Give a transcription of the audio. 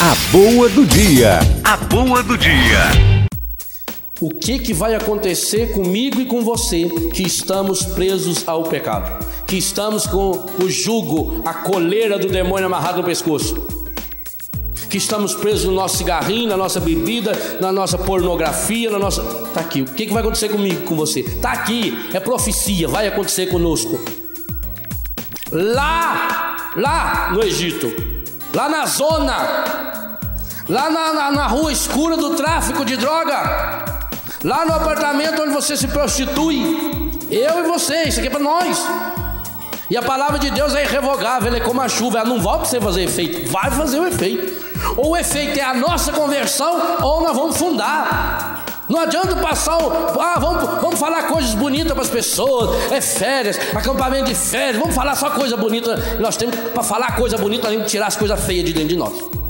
A boa do dia. A boa do dia. O que, que vai acontecer comigo e com você que estamos presos ao pecado? Que estamos com o jugo, a coleira do demônio amarrado no pescoço? Que estamos presos no nosso cigarrinho, na nossa bebida, na nossa pornografia, na nossa. Tá aqui. O que, que vai acontecer comigo e com você? Tá aqui. É profecia. Vai acontecer conosco. Lá, lá no Egito, lá na zona, lá na, na, na rua escura do tráfico de droga, lá no apartamento onde você se prostitui, eu e você, isso aqui é para nós. E a palavra de Deus é irrevogável, ela é como a chuva, ela não volta para você fazer efeito, vai fazer o efeito. Ou o efeito é a nossa conversão, ou nós vamos fundar. Não adianta passar o. Ah, vamos, vamos falar coisas bonitas para as pessoas. É férias, acampamento de férias. Vamos falar só coisa bonita. Nós temos para falar coisa bonita, temos que tirar as coisas feias de dentro de nós.